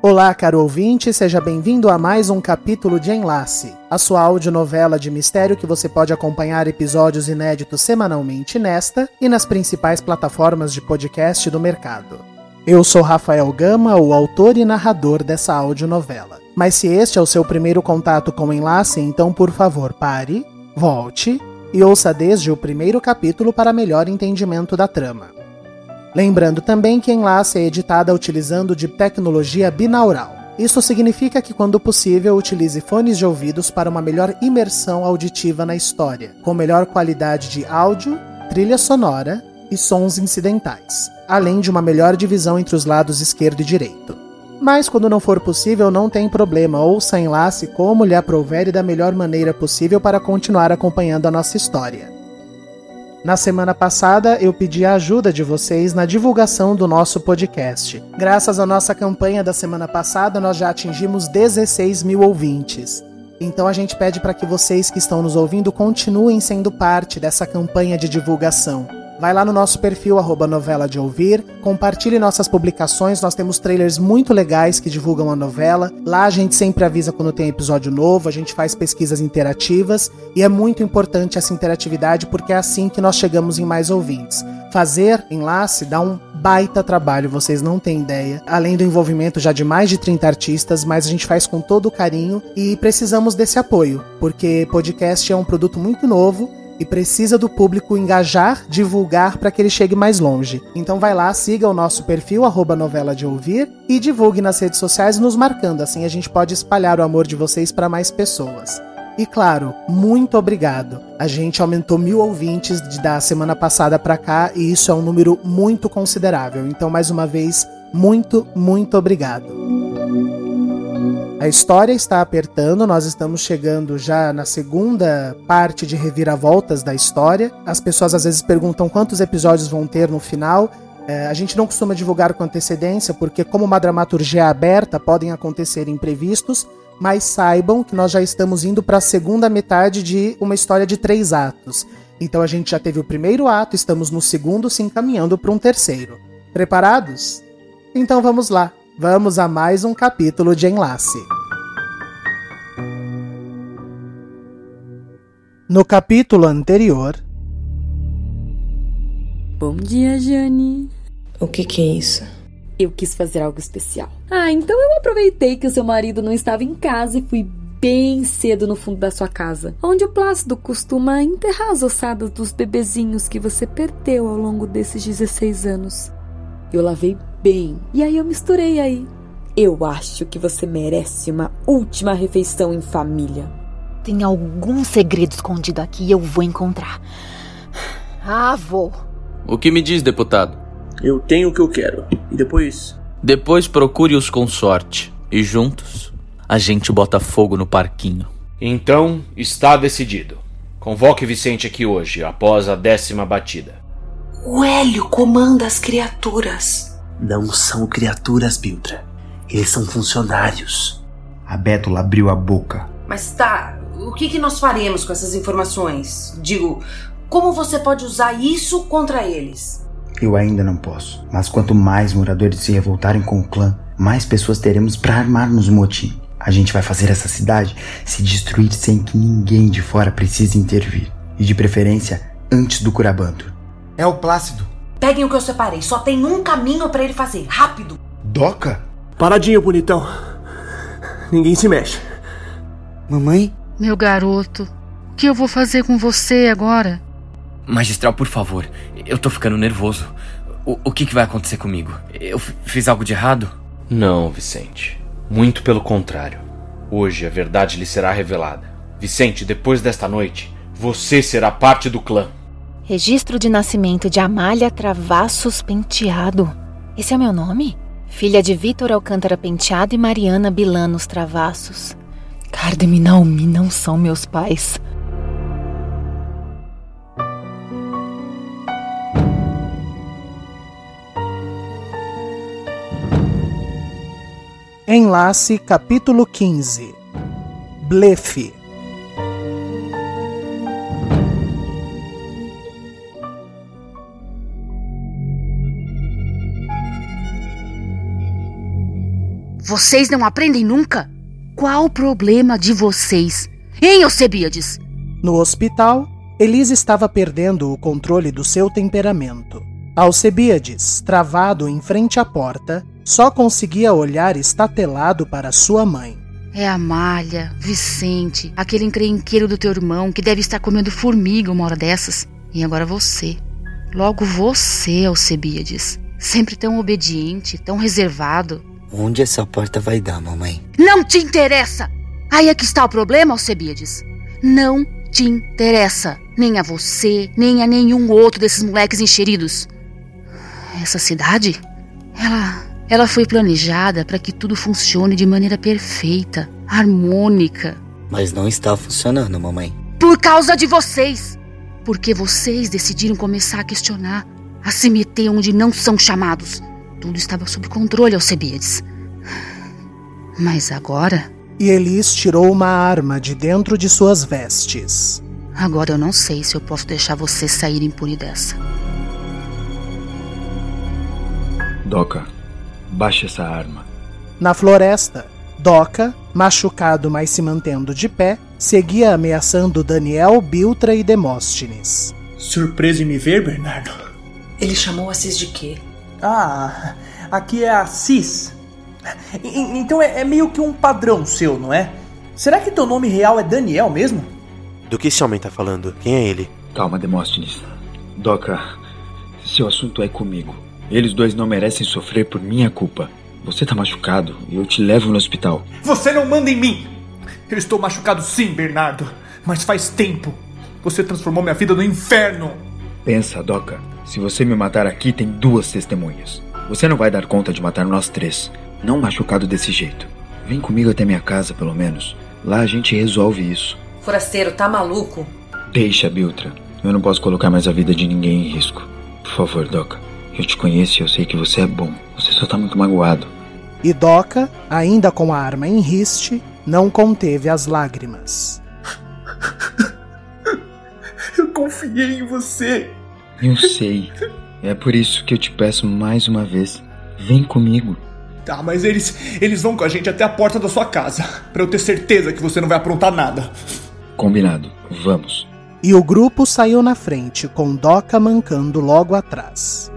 Olá, caro ouvinte, seja bem-vindo a mais um capítulo de Enlace, a sua audionovela de mistério que você pode acompanhar episódios inéditos semanalmente nesta e nas principais plataformas de podcast do mercado. Eu sou Rafael Gama, o autor e narrador dessa audionovela. Mas se este é o seu primeiro contato com Enlace, então por favor pare, volte e ouça desde o primeiro capítulo para melhor entendimento da trama. Lembrando também que Enlace é editada utilizando de tecnologia binaural. Isso significa que, quando possível, utilize fones de ouvidos para uma melhor imersão auditiva na história, com melhor qualidade de áudio, trilha sonora e sons incidentais, além de uma melhor divisão entre os lados esquerdo e direito. Mas quando não for possível, não tem problema, ouça Enlace como lhe aprouver e da melhor maneira possível para continuar acompanhando a nossa história. Na semana passada, eu pedi a ajuda de vocês na divulgação do nosso podcast. Graças à nossa campanha da semana passada, nós já atingimos 16 mil ouvintes. Então a gente pede para que vocês que estão nos ouvindo continuem sendo parte dessa campanha de divulgação. Vai lá no nosso perfil, arroba novela de ouvir, compartilhe nossas publicações, nós temos trailers muito legais que divulgam a novela. Lá a gente sempre avisa quando tem episódio novo, a gente faz pesquisas interativas e é muito importante essa interatividade porque é assim que nós chegamos em mais ouvintes. Fazer enlace dá um baita trabalho, vocês não têm ideia. Além do envolvimento já de mais de 30 artistas, mas a gente faz com todo o carinho e precisamos desse apoio, porque podcast é um produto muito novo e precisa do público engajar, divulgar para que ele chegue mais longe. Então vai lá, siga o nosso perfil arroba novela de ouvir e divulgue nas redes sociais nos marcando, assim a gente pode espalhar o amor de vocês para mais pessoas. E claro, muito obrigado. A gente aumentou mil ouvintes da semana passada para cá e isso é um número muito considerável. Então, mais uma vez, muito, muito obrigado. A história está apertando, nós estamos chegando já na segunda parte de reviravoltas da história. As pessoas às vezes perguntam quantos episódios vão ter no final. É, a gente não costuma divulgar com antecedência, porque, como uma dramaturgia aberta, podem acontecer imprevistos, mas saibam que nós já estamos indo para a segunda metade de uma história de três atos. Então a gente já teve o primeiro ato, estamos no segundo, se encaminhando para um terceiro. Preparados? Então vamos lá. Vamos a mais um capítulo de Enlace. No capítulo anterior. Bom dia, Jane. O que, que é isso? Eu quis fazer algo especial. Ah, então eu aproveitei que o seu marido não estava em casa e fui bem cedo no fundo da sua casa, onde o Plácido costuma enterrar as ossadas dos bebezinhos que você perdeu ao longo desses 16 anos. Eu lavei bem e aí eu misturei aí. Eu acho que você merece uma última refeição em família. Tem algum segredo escondido aqui e eu vou encontrar. Ah, vou. O que me diz, deputado? Eu tenho o que eu quero. E depois? Depois procure-os com sorte. E juntos, a gente bota fogo no parquinho. Então, está decidido. Convoque Vicente aqui hoje, após a décima batida. O Hélio comanda as criaturas. Não são criaturas, Biltra. Eles são funcionários. A Bétula abriu a boca. Mas tá, o que, que nós faremos com essas informações? Digo, como você pode usar isso contra eles? Eu ainda não posso. Mas quanto mais moradores se revoltarem com o clã, mais pessoas teremos para armarmos o motim. A gente vai fazer essa cidade se destruir sem que ninguém de fora precise intervir. E de preferência, antes do Curabanto. É o Plácido. Peguem o que eu separei. Só tem um caminho para ele fazer. Rápido. Doca? Paradinho, bonitão. Ninguém se mexe. Mamãe? Meu garoto, o que eu vou fazer com você agora? Magistral, por favor. Eu tô ficando nervoso. O, o que, que vai acontecer comigo? Eu fiz algo de errado? Não, Vicente. Muito pelo contrário. Hoje a verdade lhe será revelada. Vicente, depois desta noite, você será parte do clã. Registro de nascimento de Amália Travassos Penteado. Esse é o meu nome? Filha de Vitor Alcântara Penteado e Mariana Bilanos Travassos. Cardem e Naomi não são meus pais. Enlace capítulo 15 Blefe Vocês não aprendem nunca? Qual o problema de vocês? Hein, Alcebiades? No hospital, Elise estava perdendo o controle do seu temperamento. Alcebiades, travado em frente à porta, só conseguia olhar estatelado para sua mãe. É a Malha, Vicente, aquele encrenqueiro do teu irmão que deve estar comendo formiga uma hora dessas. E agora você. Logo você, Alcebiades. Sempre tão obediente, tão reservado. Onde essa porta vai dar, mamãe? Não te interessa! Aí é que está o problema, Alcebiades. Não te interessa. Nem a você, nem a nenhum outro desses moleques encheridos. Essa cidade, ela, ela foi planejada para que tudo funcione de maneira perfeita, harmônica. Mas não está funcionando, mamãe. Por causa de vocês! Porque vocês decidiram começar a questionar, a se meter onde não são chamados. Tudo estava sob controle, Alcebiades. Mas agora. E Elis tirou uma arma de dentro de suas vestes. Agora eu não sei se eu posso deixar você sair impune dessa. Doca, baixe essa arma. Na floresta, Doca, machucado mas se mantendo de pé, seguia ameaçando Daniel, Biltra e Demóstenes. Surpreso em me ver, Bernardo? Ele chamou a Cis de quê? Ah, aqui é a Cis. E- então é, é meio que um padrão seu, não é? Será que teu nome real é Daniel mesmo? Do que esse homem tá falando? Quem é ele? Calma, Demóstenes. Doca, seu assunto é comigo. Eles dois não merecem sofrer por minha culpa. Você tá machucado e eu te levo no hospital. Você não manda em mim! Eu estou machucado sim, Bernardo. Mas faz tempo. Você transformou minha vida no inferno. Pensa, Doca. Se você me matar aqui, tem duas testemunhas. Você não vai dar conta de matar nós três. Não machucado desse jeito. Vem comigo até minha casa, pelo menos. Lá a gente resolve isso. Forasteiro, tá maluco? Deixa, Biltra. Eu não posso colocar mais a vida de ninguém em risco. Por favor, Doca. Eu te conheço e eu sei que você é bom. Você só tá muito magoado. E Doca, ainda com a arma em riste, não conteve as lágrimas. Eu confiei em você. Eu sei. É por isso que eu te peço mais uma vez. Vem comigo. Tá, mas eles, eles vão com a gente até a porta da sua casa. Pra eu ter certeza que você não vai aprontar nada. Combinado. Vamos. E o grupo saiu na frente, com Doca mancando logo atrás.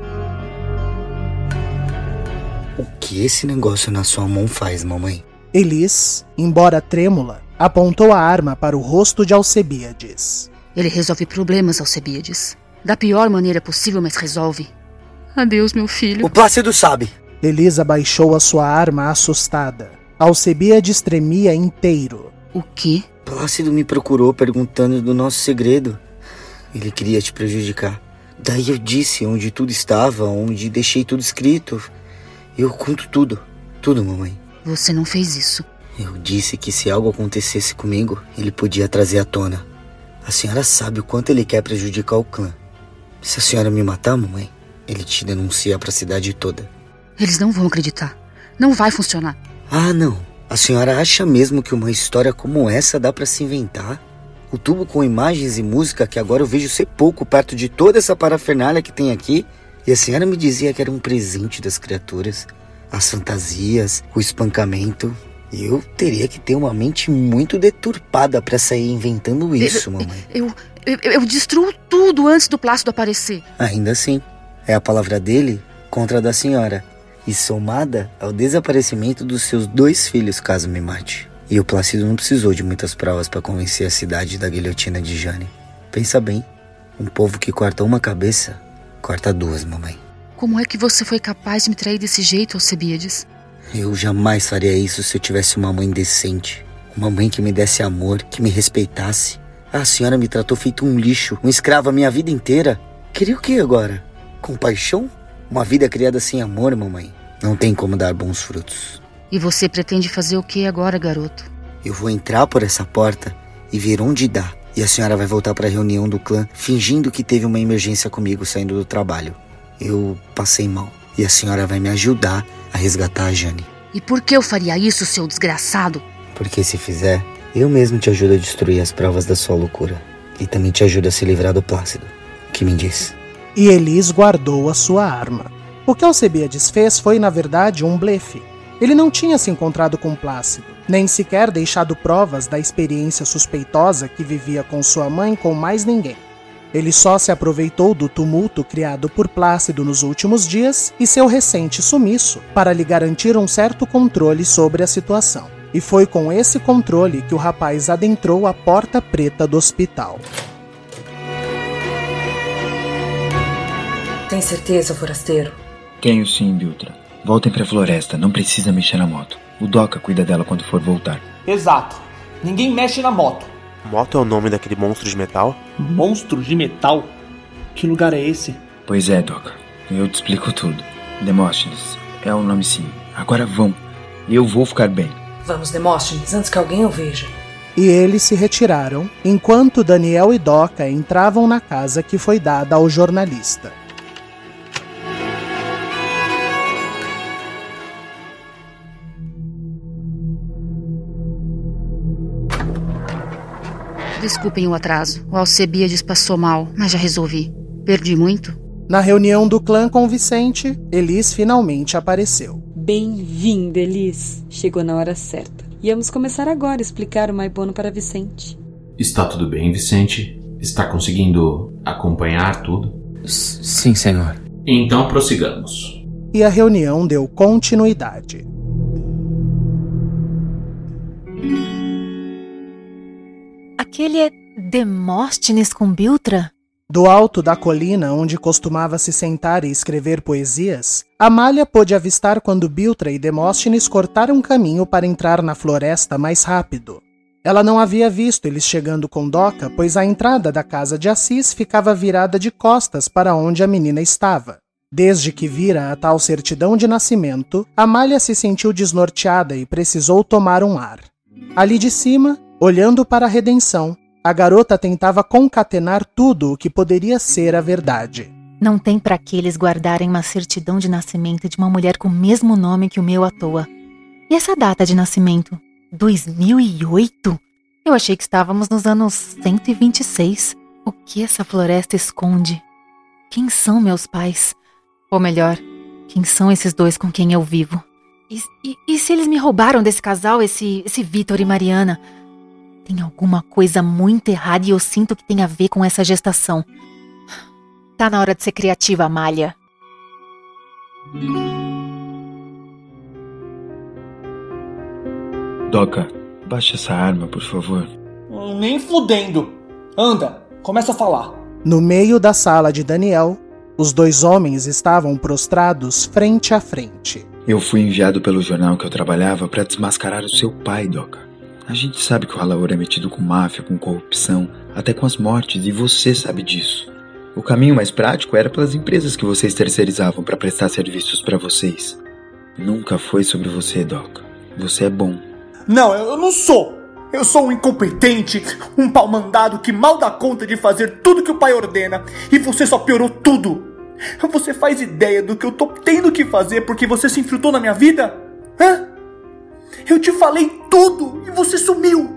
O que esse negócio na sua mão faz, mamãe? Elis, embora trêmula, apontou a arma para o rosto de Alcebíades. Ele resolve problemas, Alcebiades. Da pior maneira possível, mas resolve. Adeus, meu filho. O Plácido sabe. Elisa baixou a sua arma assustada. Alcebíades tremia inteiro. O quê? Plácido me procurou perguntando do nosso segredo. Ele queria te prejudicar. Daí eu disse onde tudo estava, onde deixei tudo escrito. Eu conto tudo. Tudo, mamãe. Você não fez isso. Eu disse que se algo acontecesse comigo, ele podia trazer à tona. A senhora sabe o quanto ele quer prejudicar o clã. Se a senhora me matar, mamãe, ele te denuncia pra cidade toda. Eles não vão acreditar. Não vai funcionar. Ah, não. A senhora acha mesmo que uma história como essa dá pra se inventar? O tubo com imagens e música que agora eu vejo ser pouco perto de toda essa parafernália que tem aqui? E a senhora me dizia que era um presente das criaturas. As fantasias, o espancamento. Eu teria que ter uma mente muito deturpada pra sair inventando isso, eu, mamãe. Eu, eu, eu destruo tudo antes do Plácido aparecer. Ainda assim, é a palavra dele contra a da senhora. E somada ao desaparecimento dos seus dois filhos, caso me mate. E o Plácido não precisou de muitas provas para convencer a cidade da guilhotina de Jane. Pensa bem, um povo que corta uma cabeça, corta duas, mamãe. Como é que você foi capaz de me trair desse jeito, Alcebiades? Eu jamais faria isso se eu tivesse uma mãe decente. Uma mãe que me desse amor, que me respeitasse. A senhora me tratou feito um lixo, um escravo a minha vida inteira. Queria o que agora? Compaixão? Uma vida criada sem amor, mamãe. Não tem como dar bons frutos. E você pretende fazer o que agora, garoto? Eu vou entrar por essa porta e ver onde dá. E a senhora vai voltar para a reunião do clã fingindo que teve uma emergência comigo saindo do trabalho. Eu passei mal. E a senhora vai me ajudar a resgatar a Jane. E por que eu faria isso, seu desgraçado? Porque se fizer, eu mesmo te ajudo a destruir as provas da sua loucura. E também te ajudo a se livrar do Plácido. O que me diz? E Elis guardou a sua arma. O que Alcebiades fez foi, na verdade, um blefe. Ele não tinha se encontrado com Plácido, nem sequer deixado provas da experiência suspeitosa que vivia com sua mãe com mais ninguém. Ele só se aproveitou do tumulto criado por Plácido nos últimos dias e seu recente sumiço para lhe garantir um certo controle sobre a situação. E foi com esse controle que o rapaz adentrou a porta preta do hospital. Tem certeza, forasteiro? Tenho sim, Biltra. Voltem pra floresta, não precisa mexer na moto. O Doca cuida dela quando for voltar. Exato. Ninguém mexe na moto. Moto é o nome daquele monstro de metal? Monstro de metal? Que lugar é esse? Pois é, Doca. Eu te explico tudo. Demóstenes. É o nome sim. Agora vão. Eu vou ficar bem. Vamos, Demóstenes, antes que alguém o veja. E eles se retiraram, enquanto Daniel e Doca entravam na casa que foi dada ao jornalista. Desculpem o atraso. O Alcebiades passou mal, mas já resolvi. Perdi muito? Na reunião do clã com Vicente, Elis finalmente apareceu. Bem-vinda, Elis. Chegou na hora certa. Íamos começar agora a explicar o Maibono para Vicente. Está tudo bem, Vicente? Está conseguindo acompanhar tudo? S sim, senhor. Então prossigamos. E a reunião deu continuidade. Aquele é Demóstenes com Biltra? Do alto da colina onde costumava se sentar e escrever poesias, Amália pôde avistar quando Biltra e Demóstenes cortaram caminho para entrar na floresta mais rápido. Ela não havia visto eles chegando com Doca, pois a entrada da casa de Assis ficava virada de costas para onde a menina estava. Desde que vira a tal certidão de nascimento, Amália se sentiu desnorteada e precisou tomar um ar. Ali de cima, olhando para a redenção, a garota tentava concatenar tudo o que poderia ser a verdade. Não tem para que eles guardarem uma certidão de nascimento de uma mulher com o mesmo nome que o meu à toa. E essa data de nascimento? 2008? Eu achei que estávamos nos anos 126. O que essa floresta esconde? Quem são meus pais? Ou melhor, quem são esses dois com quem eu vivo? E, e, e se eles me roubaram desse casal, esse, esse Vitor e Mariana? Tem alguma coisa muito errada e eu sinto que tem a ver com essa gestação. Tá na hora de ser criativa, Amália. Doca, baixa essa arma, por favor. Nem fudendo. Anda, começa a falar. No meio da sala de Daniel, os dois homens estavam prostrados frente a frente. Eu fui enviado pelo jornal que eu trabalhava para desmascarar o seu pai, Doca. A gente sabe que o Halaor é metido com máfia, com corrupção, até com as mortes, e você sabe disso. O caminho mais prático era pelas empresas que vocês terceirizavam para prestar serviços para vocês. Nunca foi sobre você, Doc. Você é bom. Não, eu não sou. Eu sou um incompetente, um pau mandado que mal dá conta de fazer tudo que o pai ordena. E você só piorou tudo. Você faz ideia do que eu tô tendo que fazer porque você se infiltrou na minha vida? Hã? Eu te falei tudo e você sumiu.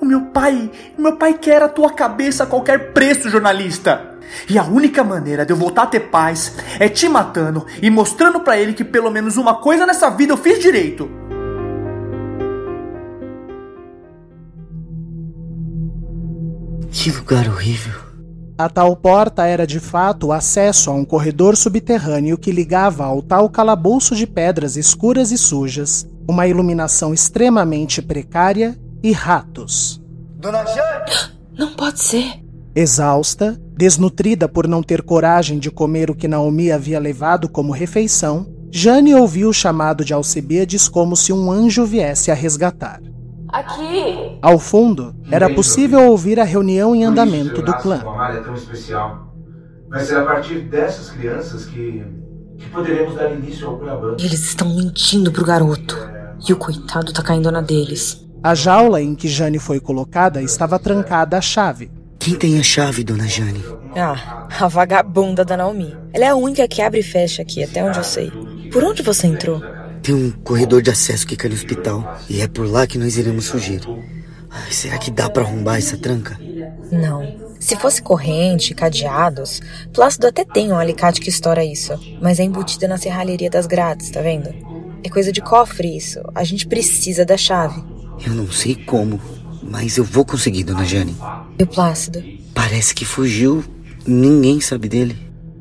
O meu pai, meu pai quer a tua cabeça a qualquer preço, jornalista. E a única maneira de eu voltar a ter paz é te matando e mostrando para ele que pelo menos uma coisa nessa vida eu fiz direito. Que lugar horrível. A tal porta era de fato o acesso a um corredor subterrâneo que ligava ao tal calabouço de pedras escuras e sujas, uma iluminação extremamente precária e ratos. Dona Jane! Não pode ser. Exausta, desnutrida por não ter coragem de comer o que Naomi havia levado como refeição, Jane ouviu o chamado de Alcebiades como se um anjo viesse a resgatar. Aqui! Ao fundo, era possível ouvir a reunião em andamento do clã. Uma malha tão especial. Vai ser a partir dessas crianças que que poderemos dar início ao. Eles estão mentindo pro garoto. E o coitado tá caindo na deles. A jaula em que Jane foi colocada estava trancada à chave. Quem tem a chave, dona Jane? Ah, a vagabunda da Naomi. Ela é a única que abre e fecha aqui, até onde eu sei. Por onde você entrou? Tem um corredor de acesso que cai no hospital. E é por lá que nós iremos fugir. Ai, será que dá para arrombar essa tranca? Não. Se fosse corrente, cadeados, Plácido até tem um alicate que estoura isso. Mas é embutida na serralheria das grades, tá vendo? É coisa de cofre isso. A gente precisa da chave. Eu não sei como, mas eu vou conseguir, dona Jane. E o Plácido? Parece que fugiu. Ninguém sabe dele.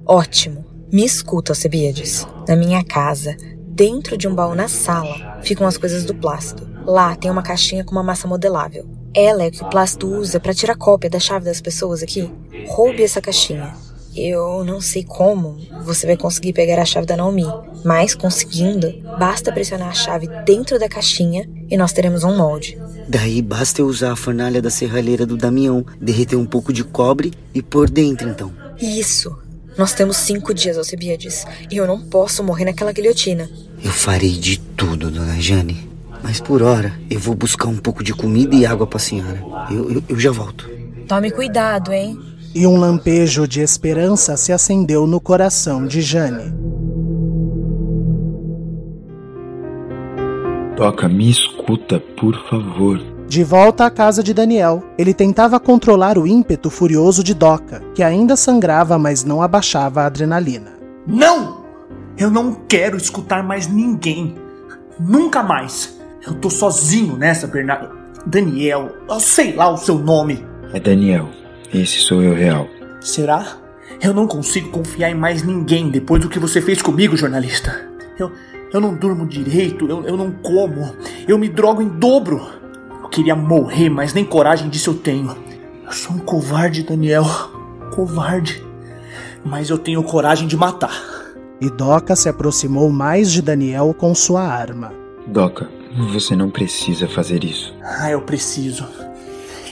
Ótimo. Me escuta, Alcebiades. Na minha casa, dentro de um baú na sala, ficam as coisas do Plácido. Lá tem uma caixinha com uma massa modelável. Ela é o que o Plácido usa para tirar cópia da chave das pessoas aqui. Roube essa caixinha. Eu não sei como você vai conseguir pegar a chave da Naomi, mas conseguindo, basta pressionar a chave dentro da caixinha e nós teremos um molde. Daí basta eu usar a fornalha da serralheira do Damião, derreter um pouco de cobre e pôr dentro então. Isso. Nós temos cinco dias, Alcebiades, e eu não posso morrer naquela guilhotina. Eu farei de tudo, dona Jane. Mas por hora, eu vou buscar um pouco de comida e água pra senhora. Eu, eu, eu já volto. Tome cuidado, hein? E um lampejo de esperança se acendeu no coração de Jane. Doca, me escuta, por favor. De volta à casa de Daniel, ele tentava controlar o ímpeto furioso de Doca, que ainda sangrava, mas não abaixava a adrenalina. Não! Eu não quero escutar mais ninguém. Nunca mais. Eu tô sozinho nessa, Bernardo. Daniel, eu sei lá o seu nome. É Daniel. Esse sou eu real. Será? Eu não consigo confiar em mais ninguém depois do que você fez comigo, jornalista. Eu, eu não durmo direito, eu, eu não como, eu me drogo em dobro. Eu queria morrer, mas nem coragem disso eu tenho. Eu sou um covarde, Daniel. Covarde. Mas eu tenho coragem de matar. E Doca se aproximou mais de Daniel com sua arma. Doca, você não precisa fazer isso. Ah, eu preciso.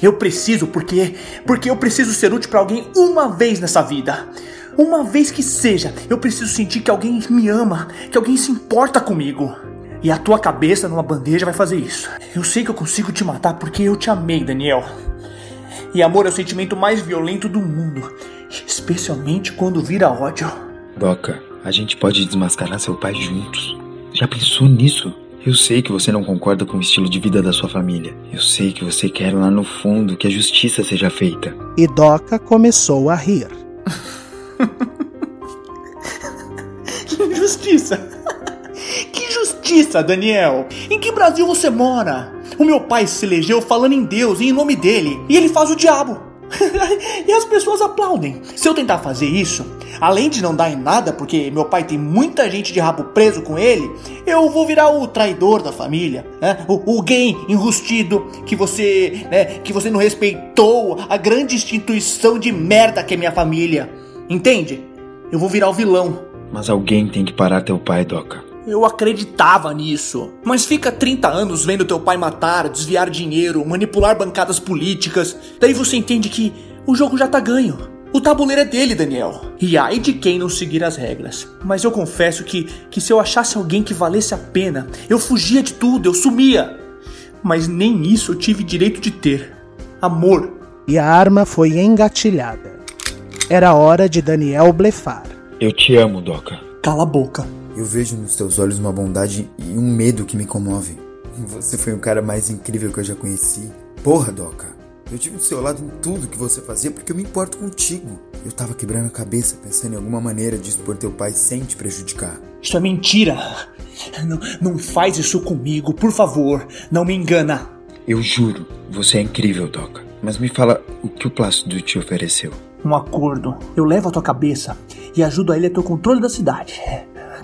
Eu preciso porque porque eu preciso ser útil para alguém uma vez nessa vida. Uma vez que seja, eu preciso sentir que alguém me ama, que alguém se importa comigo. E a tua cabeça numa bandeja vai fazer isso. Eu sei que eu consigo te matar porque eu te amei, Daniel. E amor é o sentimento mais violento do mundo, especialmente quando vira ódio. Doca, a gente pode desmascarar seu pai juntos. Já pensou nisso? Eu sei que você não concorda com o estilo de vida da sua família. Eu sei que você quer lá no fundo que a justiça seja feita. E Doca começou a rir. Justiça? Que justiça, Daniel? Em que Brasil você mora? O meu pai se elegeu falando em Deus e em nome dele, e ele faz o diabo. e as pessoas aplaudem. Se eu tentar fazer isso, além de não dar em nada, porque meu pai tem muita gente de rabo preso com ele, eu vou virar o traidor da família, né? o, o gay enrustido que você, né, que você não respeitou a grande instituição de merda que é minha família. Entende? Eu vou virar o vilão. Mas alguém tem que parar teu pai, Doca. Eu acreditava nisso. Mas fica 30 anos vendo teu pai matar, desviar dinheiro, manipular bancadas políticas. Daí você entende que o jogo já tá ganho. O tabuleiro é dele, Daniel. E ai de quem não seguir as regras. Mas eu confesso que, que se eu achasse alguém que valesse a pena, eu fugia de tudo, eu sumia. Mas nem isso eu tive direito de ter. Amor. E a arma foi engatilhada. Era hora de Daniel blefar. Eu te amo, Doca. Cala a boca. Eu vejo nos teus olhos uma bondade e um medo que me comove. Você foi o cara mais incrível que eu já conheci. Porra, Doca. Eu tive do seu lado em tudo que você fazia porque eu me importo contigo. Eu tava quebrando a cabeça pensando em alguma maneira de expor teu pai sem te prejudicar. Isso é mentira. Não, não faz isso comigo, por favor. Não me engana. Eu juro, você é incrível, Doca. Mas me fala o que o Plácido te ofereceu. Um acordo. Eu levo a tua cabeça e ajudo a ele a ter o controle da cidade.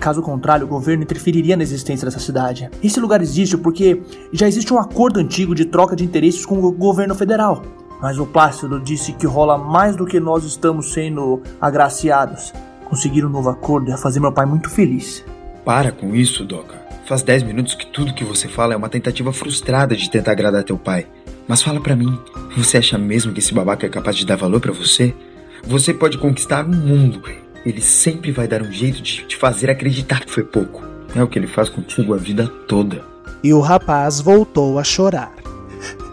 Caso contrário, o governo interferiria na existência dessa cidade. Esse lugar existe porque já existe um acordo antigo de troca de interesses com o governo federal. Mas o Plácido disse que rola mais do que nós estamos sendo agraciados. Conseguir um novo acordo ia fazer meu pai muito feliz. Para com isso, Doca. Faz 10 minutos que tudo que você fala é uma tentativa frustrada de tentar agradar teu pai. Mas fala pra mim, você acha mesmo que esse babaca é capaz de dar valor para você? Você pode conquistar o mundo, Ele sempre vai dar um jeito de te fazer acreditar que foi pouco. É o que ele faz contigo a vida toda. E o rapaz voltou a chorar.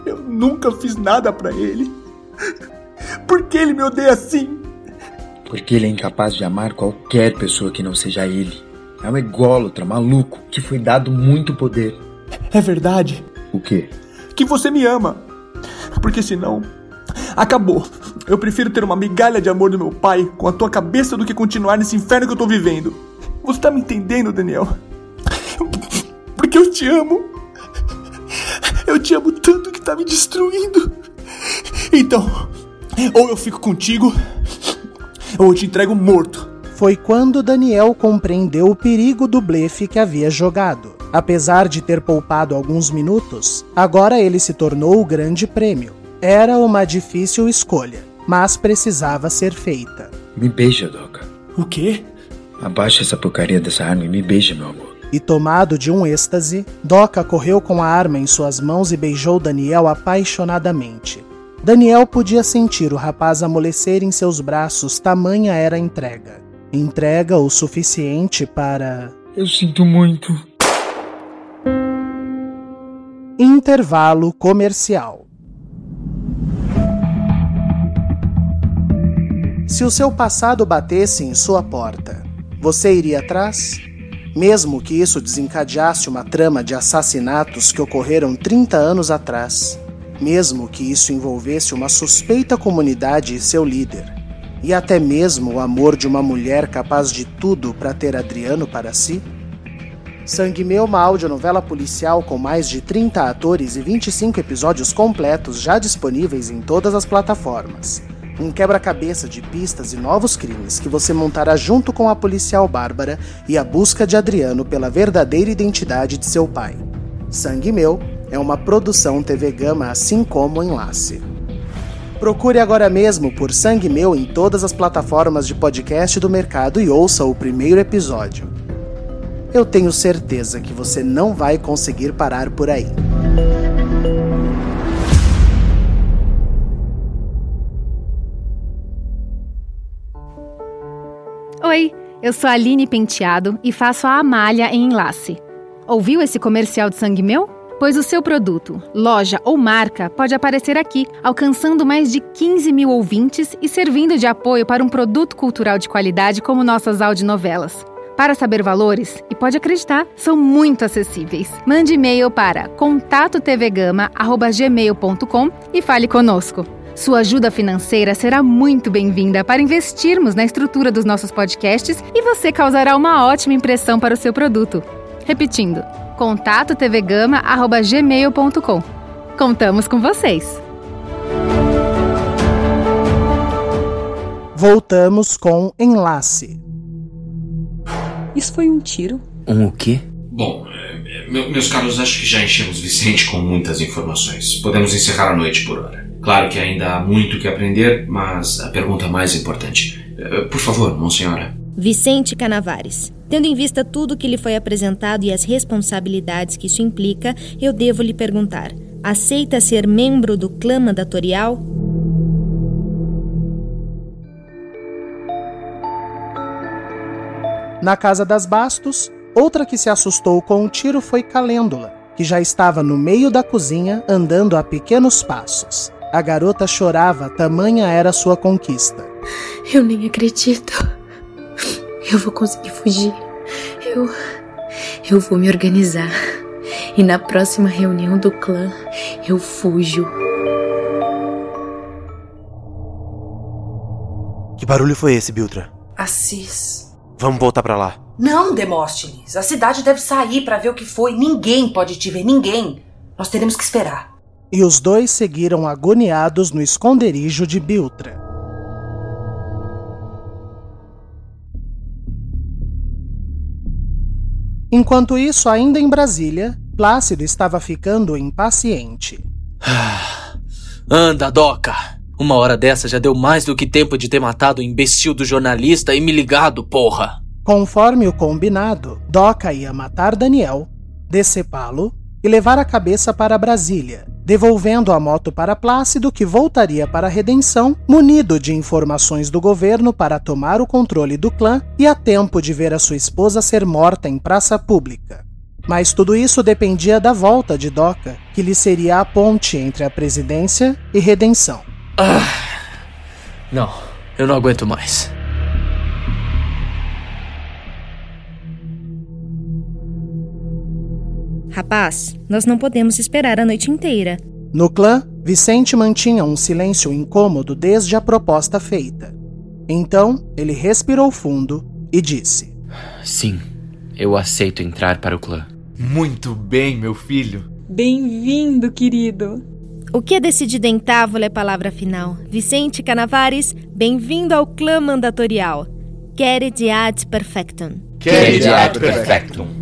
Eu nunca fiz nada para ele. Por que ele me odeia assim? Porque ele é incapaz de amar qualquer pessoa que não seja ele. É um ególatra maluco que foi dado muito poder. É verdade. O quê? Que você me ama. Porque senão. Acabou. Eu prefiro ter uma migalha de amor do meu pai com a tua cabeça do que continuar nesse inferno que eu tô vivendo. Você tá me entendendo, Daniel? Porque eu te amo. Eu te amo tanto que tá me destruindo. Então, ou eu fico contigo, ou eu te entrego morto. Foi quando Daniel compreendeu o perigo do blefe que havia jogado. Apesar de ter poupado alguns minutos, agora ele se tornou o grande prêmio. Era uma difícil escolha, mas precisava ser feita. Me beija, Doca. O quê? Abaixa essa porcaria dessa arma e me beija, meu amor. E tomado de um êxtase, Doca correu com a arma em suas mãos e beijou Daniel apaixonadamente. Daniel podia sentir o rapaz amolecer em seus braços, tamanha era a entrega. Entrega o suficiente para. Eu sinto muito. Intervalo comercial. Se o seu passado batesse em sua porta, você iria atrás? Mesmo que isso desencadeasse uma trama de assassinatos que ocorreram 30 anos atrás, mesmo que isso envolvesse uma suspeita comunidade e seu líder, e até mesmo o amor de uma mulher capaz de tudo para ter Adriano para si? Sangue Meu, uma audionovela policial com mais de 30 atores e 25 episódios completos já disponíveis em todas as plataformas. Um quebra-cabeça de pistas e novos crimes que você montará junto com a policial Bárbara e a busca de Adriano pela verdadeira identidade de seu pai. Sangue Meu é uma produção TV Gama, assim como Enlace. Procure agora mesmo por Sangue Meu em todas as plataformas de podcast do mercado e ouça o primeiro episódio. Eu tenho certeza que você não vai conseguir parar por aí. Oi, eu sou a Aline Penteado e faço a Amália em Enlace. Ouviu esse comercial de sangue meu? Pois o seu produto, loja ou marca pode aparecer aqui, alcançando mais de 15 mil ouvintes e servindo de apoio para um produto cultural de qualidade como nossas audionovelas. Para saber valores, e pode acreditar, são muito acessíveis. Mande e-mail para contatotvgama.gmail.com e fale conosco. Sua ajuda financeira será muito bem-vinda para investirmos na estrutura dos nossos podcasts e você causará uma ótima impressão para o seu produto. Repetindo, contatotvgama.gmail.com. Contamos com vocês! Voltamos com Enlace. Isso foi um tiro? Um o quê? Bom, meus caros, acho que já enchemos Vicente com muitas informações. Podemos encerrar a noite por hora. Claro que ainda há muito que aprender, mas a pergunta mais importante. Por favor, Monsenhora. Vicente Canavares. Tendo em vista tudo que lhe foi apresentado e as responsabilidades que isso implica, eu devo lhe perguntar: aceita ser membro do clã mandatorial? Na casa das Bastos, outra que se assustou com o tiro foi Calêndula, que já estava no meio da cozinha andando a pequenos passos. A garota chorava, tamanha era sua conquista. Eu nem acredito. Eu vou conseguir fugir. Eu. Eu vou me organizar. E na próxima reunião do clã, eu fujo. Que barulho foi esse, Biltra? Assis. Vamos voltar para lá. Não, Demóstenes. A cidade deve sair para ver o que foi. Ninguém pode te ver, ninguém. Nós teremos que esperar. E os dois seguiram agoniados no esconderijo de Biltra. Enquanto isso, ainda em Brasília, Plácido estava ficando impaciente. Anda, Doca! Uma hora dessa já deu mais do que tempo de ter matado o imbecil do jornalista e me ligado, porra! Conforme o combinado, Doca ia matar Daniel, decepá-lo e levar a cabeça para Brasília, devolvendo a moto para Plácido, que voltaria para a Redenção, munido de informações do governo para tomar o controle do clã e a tempo de ver a sua esposa ser morta em praça pública. Mas tudo isso dependia da volta de Doca, que lhe seria a ponte entre a presidência e Redenção. Ah, não, eu não aguento mais. Rapaz, nós não podemos esperar a noite inteira. No clã, Vicente mantinha um silêncio incômodo desde a proposta feita. Então, ele respirou fundo e disse: Sim, eu aceito entrar para o clã. Muito bem, meu filho. Bem-vindo, querido. O que é decidido em távola é palavra final. Vicente Canavares, bem-vindo ao clã mandatorial. Quered ad perfectum. Quered ad perfectum.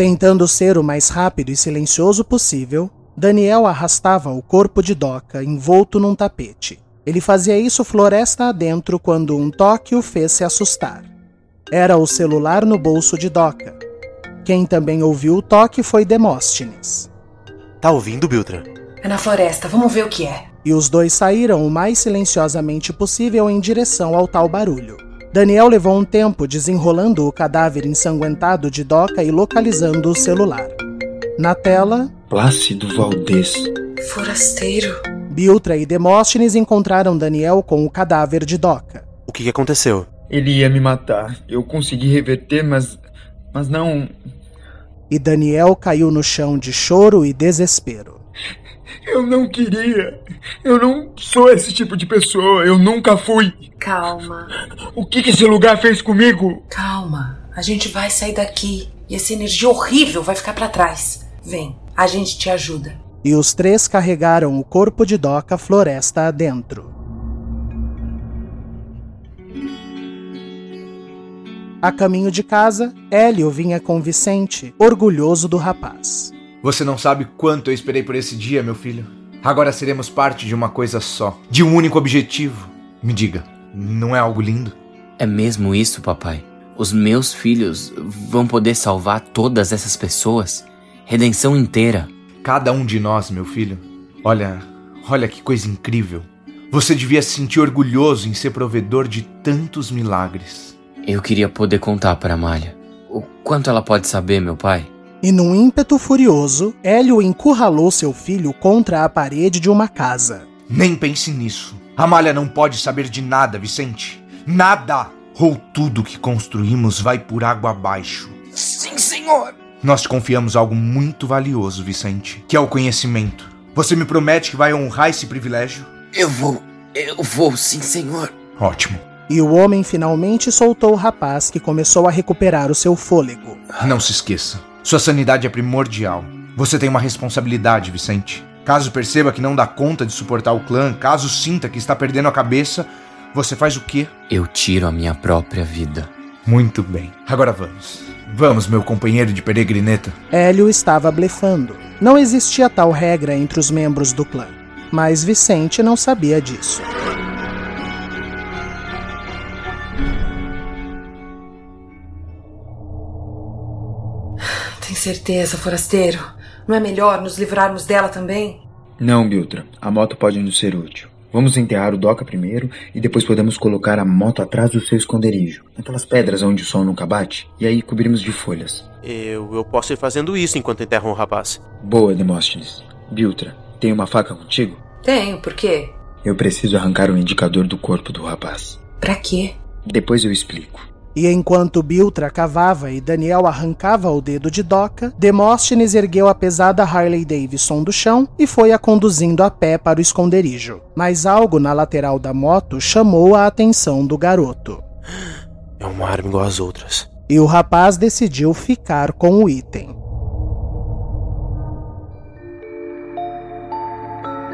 Tentando ser o mais rápido e silencioso possível, Daniel arrastava o corpo de Doca envolto num tapete. Ele fazia isso floresta adentro quando um toque o fez se assustar. Era o celular no bolso de Doca. Quem também ouviu o toque foi Demóstenes. Tá ouvindo, Biltra? É na floresta, vamos ver o que é. E os dois saíram o mais silenciosamente possível em direção ao tal barulho. Daniel levou um tempo desenrolando o cadáver ensanguentado de Doca e localizando o celular. Na tela. Plácido Valdez. Forasteiro. Biltra e Demóstenes encontraram Daniel com o cadáver de Doca. O que aconteceu? Ele ia me matar. Eu consegui reverter, mas. Mas não. E Daniel caiu no chão de choro e desespero. Eu não queria. Eu não sou esse tipo de pessoa. Eu nunca fui. Calma. O que, que esse lugar fez comigo? Calma. A gente vai sair daqui. E essa energia horrível vai ficar para trás. Vem, a gente te ajuda. E os três carregaram o corpo de Doca floresta adentro. A caminho de casa, Hélio vinha com Vicente, orgulhoso do rapaz. Você não sabe quanto eu esperei por esse dia, meu filho. Agora seremos parte de uma coisa só, de um único objetivo. Me diga, não é algo lindo? É mesmo isso, papai? Os meus filhos vão poder salvar todas essas pessoas? Redenção inteira. Cada um de nós, meu filho. Olha, olha que coisa incrível. Você devia se sentir orgulhoso em ser provedor de tantos milagres. Eu queria poder contar para Malha. O quanto ela pode saber, meu pai? E num ímpeto furioso, Hélio encurralou seu filho contra a parede de uma casa. Nem pense nisso. Amália não pode saber de nada, Vicente. Nada! Ou tudo que construímos vai por água abaixo. Sim, senhor! Nós te confiamos algo muito valioso, Vicente, que é o conhecimento. Você me promete que vai honrar esse privilégio? Eu vou. Eu vou, sim, senhor. Ótimo. E o homem finalmente soltou o rapaz, que começou a recuperar o seu fôlego. Não se esqueça. Sua sanidade é primordial. Você tem uma responsabilidade, Vicente. Caso perceba que não dá conta de suportar o clã, caso sinta que está perdendo a cabeça, você faz o quê? Eu tiro a minha própria vida. Muito bem. Agora vamos. Vamos, meu companheiro de peregrineta. Hélio estava blefando. Não existia tal regra entre os membros do clã. Mas Vicente não sabia disso. Certeza, forasteiro? Não é melhor nos livrarmos dela também? Não, Biltra. A moto pode nos ser útil. Vamos enterrar o Doca primeiro e depois podemos colocar a moto atrás do seu esconderijo, naquelas pedras onde o sol nunca bate, e aí cobrimos de folhas. Eu, eu posso ir fazendo isso enquanto enterram o rapaz. Boa, Demóstenes. Biltra, tem uma faca contigo? Tenho, por quê? Eu preciso arrancar o indicador do corpo do rapaz. Pra quê? Depois eu explico. E enquanto Biltra cavava e Daniel arrancava o dedo de Doca, Demóstenes ergueu a pesada Harley Davidson do chão e foi a conduzindo a pé para o esconderijo. Mas algo na lateral da moto chamou a atenção do garoto. É uma arma igual às outras. E o rapaz decidiu ficar com o item.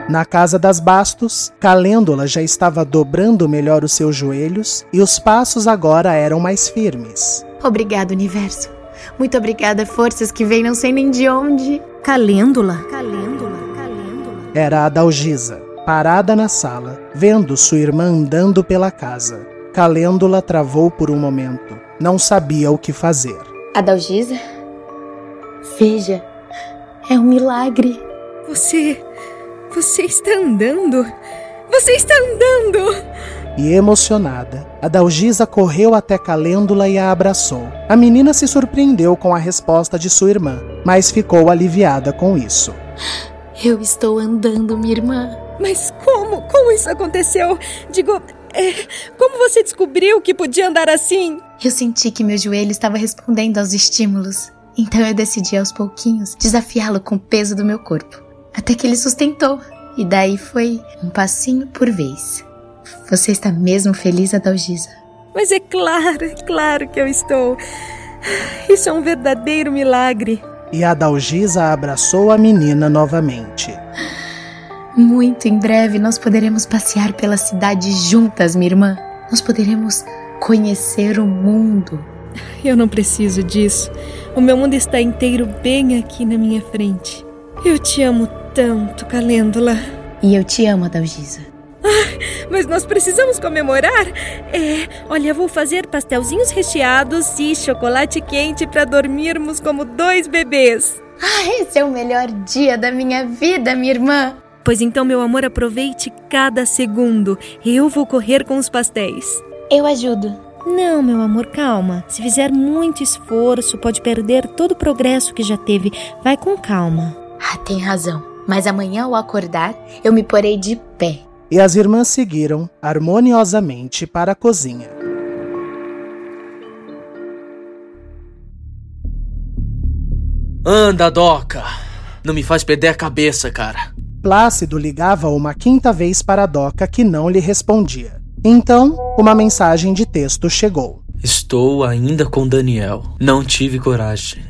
Na casa das Bastos, Calêndula já estava dobrando melhor os seus joelhos e os passos agora eram mais firmes. Obrigado, universo. Muito obrigada, forças que vêm não sei nem de onde. Calêndula? Calêndula, calêndula. Era a Dalgisa, parada na sala, vendo sua irmã andando pela casa. Calêndula travou por um momento. Não sabia o que fazer. Adalgisa? Veja, é um milagre. Você. Você está andando. Você está andando! E emocionada, Adalgisa correu até Calêndula e a abraçou. A menina se surpreendeu com a resposta de sua irmã, mas ficou aliviada com isso. Eu estou andando, minha irmã. Mas como? Como isso aconteceu? Digo, é, como você descobriu que podia andar assim? Eu senti que meu joelho estava respondendo aos estímulos. Então eu decidi aos pouquinhos desafiá-lo com o peso do meu corpo. Até que ele sustentou. E daí foi um passinho por vez. Você está mesmo feliz, Adalgisa? Mas é claro, é claro que eu estou. Isso é um verdadeiro milagre. E Adalgisa abraçou a menina novamente. Muito em breve nós poderemos passear pela cidade juntas, minha irmã. Nós poderemos conhecer o mundo. Eu não preciso disso. O meu mundo está inteiro bem aqui na minha frente. Eu te amo tanto, Calêndula. E eu te amo, Adalgisa. Ah, mas nós precisamos comemorar. É, olha, vou fazer pastelzinhos recheados e chocolate quente para dormirmos como dois bebês. Ah, esse é o melhor dia da minha vida, minha irmã. Pois então, meu amor, aproveite cada segundo. Eu vou correr com os pastéis. Eu ajudo. Não, meu amor, calma. Se fizer muito esforço, pode perder todo o progresso que já teve. Vai com calma. Ah, tem razão. Mas amanhã ao acordar, eu me porei de pé. E as irmãs seguiram harmoniosamente para a cozinha. Anda, Doca! Não me faz perder a cabeça, cara. Plácido ligava uma quinta vez para a Doca que não lhe respondia. Então, uma mensagem de texto chegou. Estou ainda com Daniel. Não tive coragem.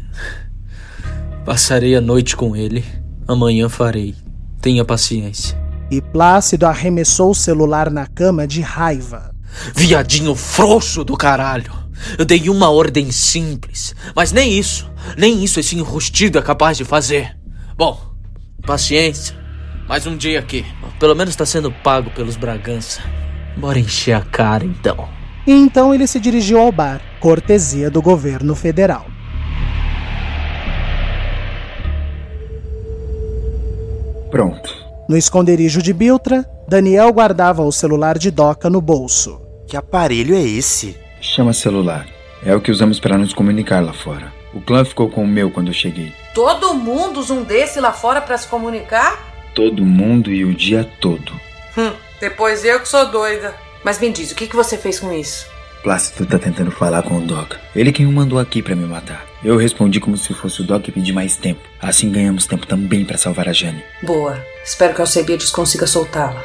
Passarei a noite com ele. Amanhã farei. Tenha paciência. E Plácido arremessou o celular na cama de raiva. Viadinho frouxo do caralho! Eu dei uma ordem simples, mas nem isso, nem isso esse enrustido é capaz de fazer. Bom, paciência. Mais um dia aqui. Pelo menos está sendo pago pelos Bragança. Bora encher a cara então. E então ele se dirigiu ao bar, cortesia do governo federal. Pronto. No esconderijo de Biltra, Daniel guardava o celular de Doca no bolso. Que aparelho é esse? Chama celular. É o que usamos para nos comunicar lá fora. O clã ficou com o meu quando eu cheguei. Todo mundo usa um desse lá fora para se comunicar? Todo mundo e o dia todo. Hum, depois eu que sou doida. Mas me diz, o que, que você fez com isso? Plácido tá tentando falar com o Doc. Ele quem o mandou aqui para me matar. Eu respondi como se fosse o Doc e pedi mais tempo. Assim ganhamos tempo também para salvar a Jane. Boa. Espero que Alcebiades consiga soltá-la.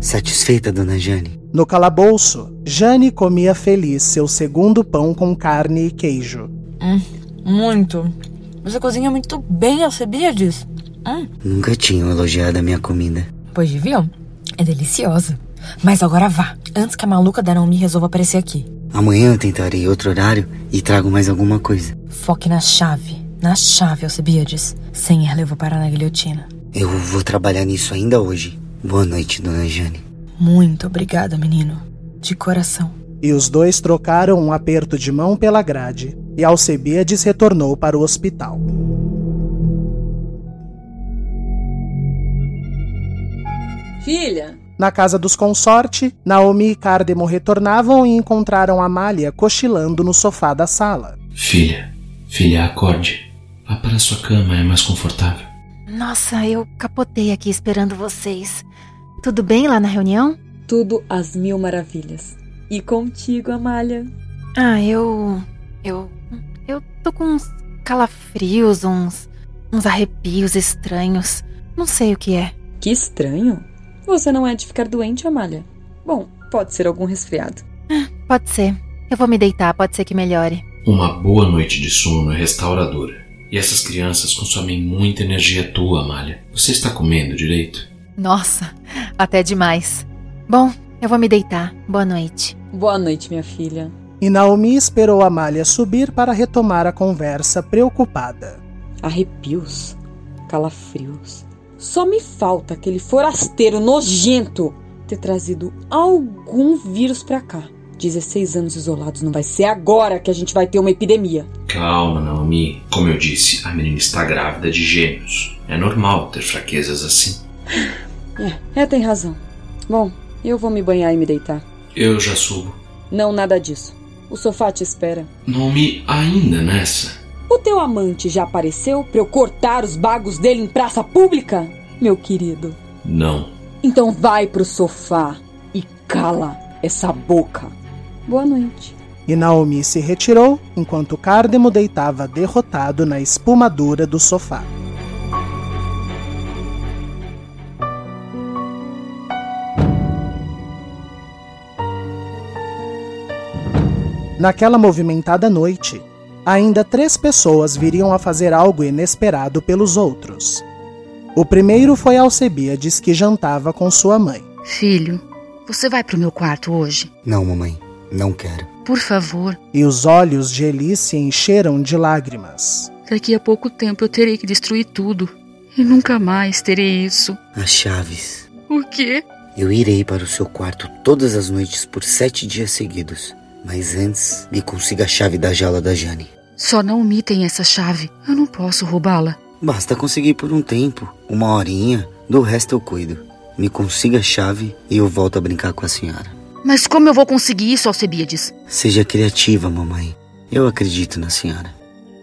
Satisfeita, dona Jane? No calabouço, Jane comia feliz seu segundo pão com carne e queijo. Hum, muito. Você cozinha muito bem, Alcebiades. Hum. Nunca tinham elogiado a minha comida. Pois deviam. É deliciosa. Mas agora vá, antes que a maluca da Naomi resolva aparecer aqui. Amanhã eu tentarei outro horário e trago mais alguma coisa. Foque na chave. Na chave, Alcebiades. Sem ir, eu vou parar na guilhotina. Eu vou trabalhar nisso ainda hoje. Boa noite, dona Jane. Muito obrigada, menino. De coração. E os dois trocaram um aperto de mão pela grade, e Alcebiades retornou para o hospital. Filha, Na casa dos consorte, Naomi e Cardemo retornavam e encontraram Amália cochilando no sofá da sala. Filha, filha, acorde. Vá para sua cama, é mais confortável. Nossa, eu capotei aqui esperando vocês. Tudo bem lá na reunião? tudo às mil maravilhas. E contigo, Amália. Ah, eu. Eu. Eu tô com uns calafrios, uns. uns arrepios estranhos. Não sei o que é. Que estranho. Você não é de ficar doente, Amália. Bom, pode ser algum resfriado. Pode ser. Eu vou me deitar, pode ser que melhore. Uma boa noite de sono é restauradora. E essas crianças consomem muita energia tua, Amália. Você está comendo direito? Nossa, até demais. Bom, eu vou me deitar. Boa noite. Boa noite, minha filha. E Naomi esperou Amália subir para retomar a conversa preocupada. Arrepios, calafrios. Só me falta aquele forasteiro nojento ter trazido algum vírus pra cá. 16 anos isolados não vai ser agora que a gente vai ter uma epidemia. Calma, Naomi. Como eu disse, a menina está grávida de gêmeos. É normal ter fraquezas assim. É, é, tem razão. Bom, eu vou me banhar e me deitar. Eu já subo. Não, nada disso. O sofá te espera. Naomi, ainda nessa? O teu amante já apareceu pra eu cortar os bagos dele em praça pública? Meu querido. Não. Então vai pro sofá e cala essa boca. Boa noite. E Naomi se retirou enquanto Cardemo deitava derrotado na espumadura do sofá. Naquela movimentada noite, ainda três pessoas viriam a fazer algo inesperado pelos outros. O primeiro foi Alcebiades, que jantava com sua mãe. Filho, você vai pro meu quarto hoje? Não, mamãe, não quero. Por favor. E os olhos de Eli se encheram de lágrimas. Daqui a pouco tempo eu terei que destruir tudo. E nunca mais terei isso. As chaves. O quê? Eu irei para o seu quarto todas as noites por sete dias seguidos. Mas antes, me consiga a chave da jaula da Jane. Só não omitem essa chave. Eu não posso roubá-la. Basta conseguir por um tempo, uma horinha. Do resto eu cuido. Me consiga a chave e eu volto a brincar com a senhora. Mas como eu vou conseguir isso, Alcebiades? Seja criativa, mamãe. Eu acredito na senhora.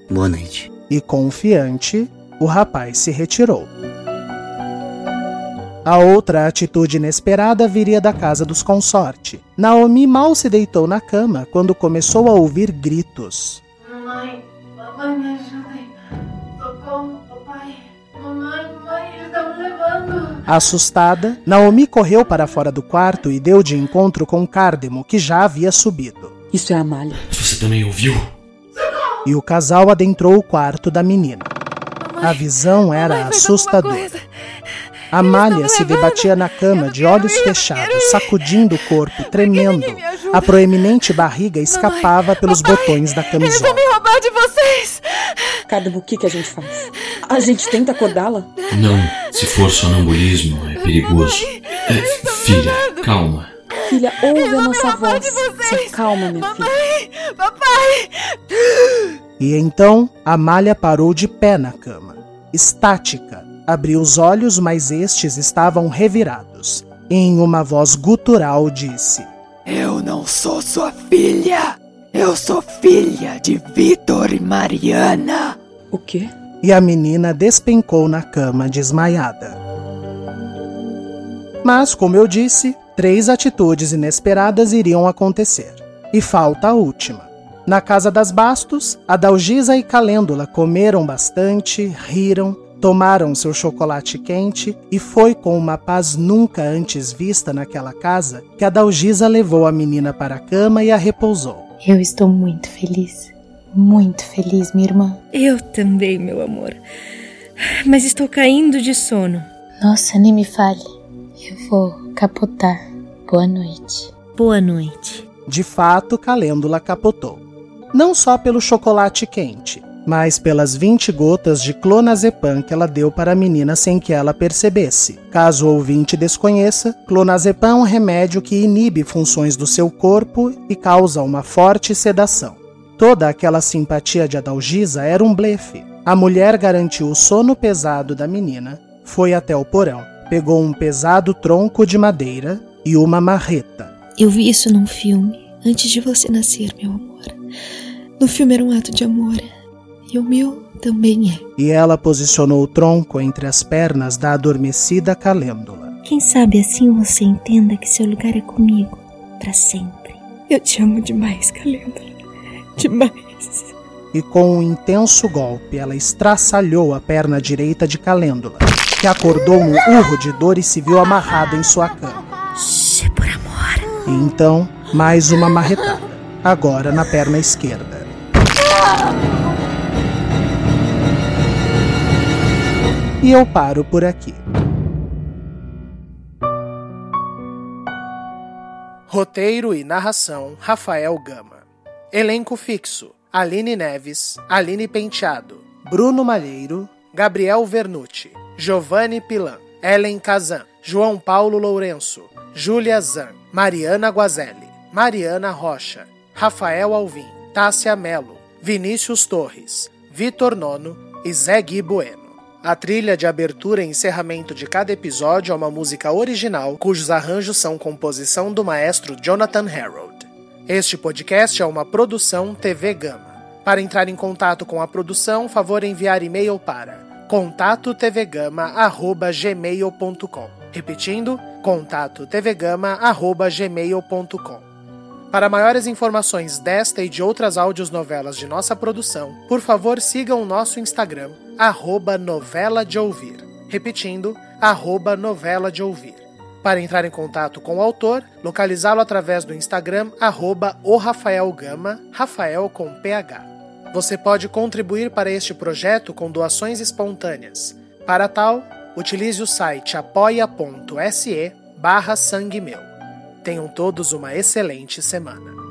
Boa noite. E confiante, o rapaz se retirou. A outra atitude inesperada viria da casa dos consorte. Naomi mal se deitou na cama quando começou a ouvir gritos. Mamãe, mamãe, me ajudem. Socorro, papai. Mamãe, mamãe, eles estão me levando. Assustada, Naomi correu para fora do quarto e deu de encontro com Cardemo, que já havia subido. Isso é a Malha. Você também ouviu? E o casal adentrou o quarto da menina. A visão era assustadora. Amália se debatia na cama, de olhos fechados, sacudindo o corpo, tremendo. A proeminente barriga escapava pelos botões da camisola. Eles vão me roubar de vocês! Cardemo, o que, que a gente faz? A gente tenta acordá-la? Não. Se for sonambulismo, é perigoso. É, filha, calma. Filha, ouve a nossa voz. Se acalma, minha filha. Papai! E então, Amália parou de pé na cama, estática. Abriu os olhos, mas estes estavam revirados. E em uma voz gutural disse: Eu não sou sua filha. Eu sou filha de Vitor e Mariana. O quê? E a menina despencou na cama desmaiada. Mas, como eu disse, três atitudes inesperadas iriam acontecer. E falta a última. Na casa das Bastos, Adalgisa e Calêndula comeram bastante, riram, tomaram seu chocolate quente e foi com uma paz nunca antes vista naquela casa que Adalgisa levou a menina para a cama e a repousou. Eu estou muito feliz. Muito feliz, minha irmã. Eu também, meu amor. Mas estou caindo de sono. Nossa, nem me fale. Eu vou capotar. Boa noite. Boa noite. De fato, Calêndula capotou. Não só pelo chocolate quente, mas pelas 20 gotas de clonazepam que ela deu para a menina sem que ela percebesse. Caso o ouvinte desconheça, clonazepam é um remédio que inibe funções do seu corpo e causa uma forte sedação. Toda aquela simpatia de Adalgisa era um blefe. A mulher garantiu o sono pesado da menina, foi até o porão, pegou um pesado tronco de madeira e uma marreta. Eu vi isso num filme, antes de você nascer, meu amor. No filme era um ato de amor. E o meu também é. E ela posicionou o tronco entre as pernas da adormecida Calêndula. Quem sabe assim você entenda que seu lugar é comigo, para sempre. Eu te amo demais, Calêndula. Demais. E com um intenso golpe, ela estraçalhou a perna direita de Calêndula, que acordou um urro de dor e se viu amarrada em sua cama. Shhh, por amor. E então, mais uma marretada, agora na perna esquerda. E eu paro por aqui. Roteiro e narração: Rafael Gama. Elenco fixo: Aline Neves, Aline Penteado, Bruno Malheiro, Gabriel Vernucci, Giovanni Pilan, Ellen Kazan, João Paulo Lourenço, Júlia Zan, Mariana Guazelli, Mariana Rocha, Rafael Alvim, Tássia Melo, Vinícius Torres, Vitor Nono e Zé Gui Bueno. A trilha de abertura e encerramento de cada episódio é uma música original, cujos arranjos são composição do maestro Jonathan Harold. Este podcast é uma produção TV Gama. Para entrar em contato com a produção, favor enviar e-mail para contatotvgama@gmail.com. Repetindo, contatotvgama@gmail.com. Para maiores informações desta e de outras novelas de nossa produção, por favor sigam o nosso Instagram, arroba novela de ouvir. Repetindo, arroba novela de ouvir. Para entrar em contato com o autor, localizá-lo através do Instagram, arroba o Rafael Gama, Rafael com PH. Você pode contribuir para este projeto com doações espontâneas. Para tal, utilize o site apoia.se barra sangue meu. Tenham todos uma excelente semana.